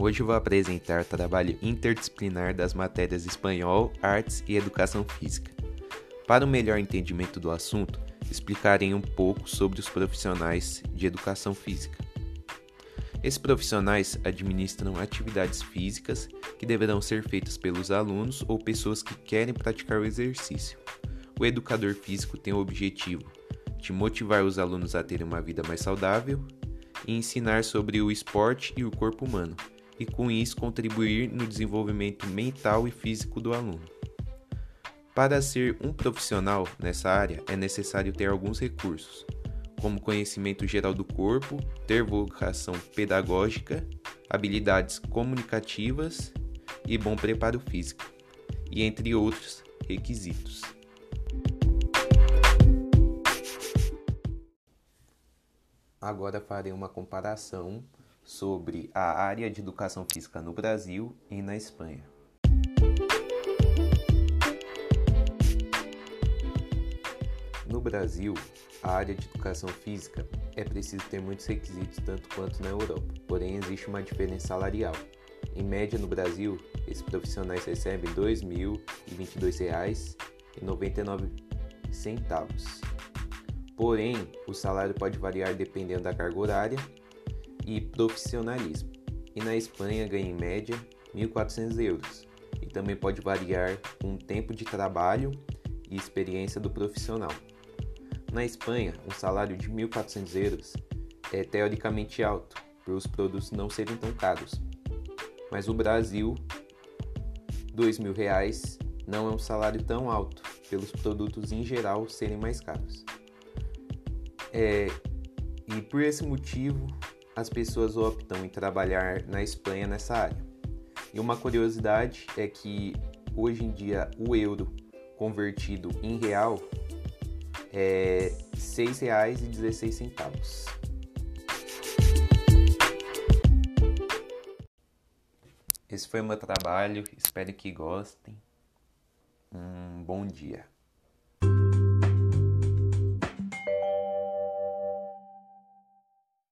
Hoje vou apresentar o trabalho interdisciplinar das matérias Espanhol, Artes e Educação Física. Para um melhor entendimento do assunto, explicarei um pouco sobre os profissionais de educação física. Esses profissionais administram atividades físicas que deverão ser feitas pelos alunos ou pessoas que querem praticar o exercício. O educador físico tem o objetivo de motivar os alunos a terem uma vida mais saudável e ensinar sobre o esporte e o corpo humano, e com isso contribuir no desenvolvimento mental e físico do aluno. Para ser um profissional nessa área é necessário ter alguns recursos, como conhecimento geral do corpo, ter vocação pedagógica, habilidades comunicativas e bom preparo físico, e entre outros requisitos. Agora farei uma comparação sobre a área de educação física no Brasil e na Espanha. No Brasil, a área de educação física é preciso ter muitos requisitos tanto quanto na Europa, porém existe uma diferença salarial. Em média no Brasil, esses profissionais recebem R$ 2.022,99. Porém, o salário pode variar dependendo da carga horária e profissionalismo. E na Espanha ganha em média 1.400 euros e também pode variar com o tempo de trabalho e experiência do profissional. Na Espanha, um salário de 1.400 euros é teoricamente alto, por os produtos não serem tão caros. Mas no Brasil, R$ 2.000 não é um salário tão alto, pelos produtos em geral serem mais caros. É, e por esse motivo, as pessoas optam em trabalhar na Espanha nessa área. E uma curiosidade é que hoje em dia o euro convertido em real é R$ 6,16. Esse foi o meu trabalho, espero que gostem. Um bom dia.